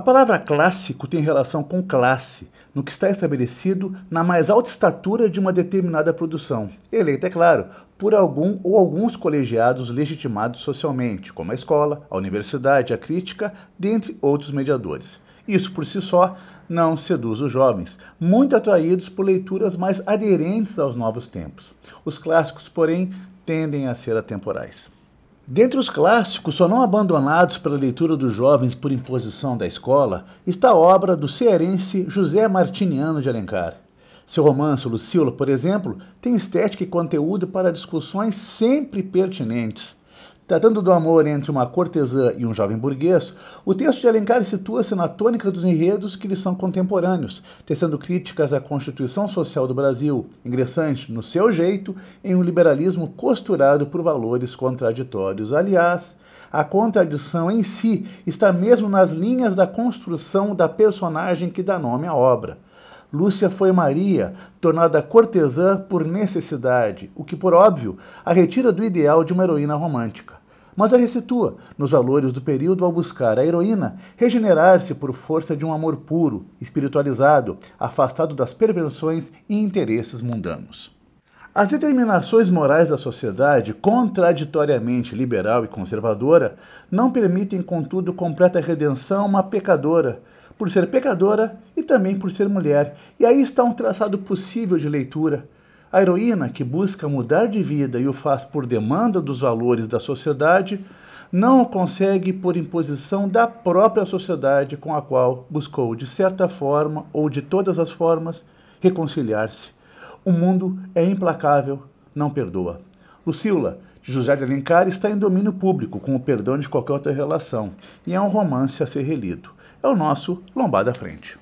A palavra clássico tem relação com classe, no que está estabelecido na mais alta estatura de uma determinada produção, eleita, é claro, por algum ou alguns colegiados legitimados socialmente, como a escola, a universidade, a crítica, dentre outros mediadores. Isso por si só não seduz os jovens, muito atraídos por leituras mais aderentes aos novos tempos. Os clássicos, porém, tendem a ser atemporais. Dentre os clássicos, só não abandonados pela leitura dos jovens por imposição da escola, está a obra do cearense José Martiniano de Alencar. Seu romance Lucíola, por exemplo, tem estética e conteúdo para discussões sempre pertinentes. Tratando do amor entre uma cortesã e um jovem burguês, o texto de Alencar situa-se na tônica dos enredos que lhe são contemporâneos, tecendo críticas à Constituição Social do Brasil, ingressante, no seu jeito, em um liberalismo costurado por valores contraditórios. Aliás, a contradição em si está mesmo nas linhas da construção da personagem que dá nome à obra. Lúcia foi Maria, tornada cortesã por necessidade, o que, por óbvio, a retira do ideal de uma heroína romântica mas a ressitua nos valores do período ao buscar a heroína regenerar-se por força de um amor puro, espiritualizado, afastado das perversões e interesses mundanos. As determinações morais da sociedade, contraditoriamente liberal e conservadora, não permitem, contudo, completa redenção a uma pecadora, por ser pecadora e também por ser mulher. E aí está um traçado possível de leitura a heroína, que busca mudar de vida e o faz por demanda dos valores da sociedade, não o consegue por imposição da própria sociedade com a qual buscou, de certa forma ou de todas as formas, reconciliar-se. O mundo é implacável, não perdoa. Lucila, de José de Alencar, está em domínio público, com o perdão de qualquer outra relação, e é um romance a ser relido. É o nosso Lombada Frente.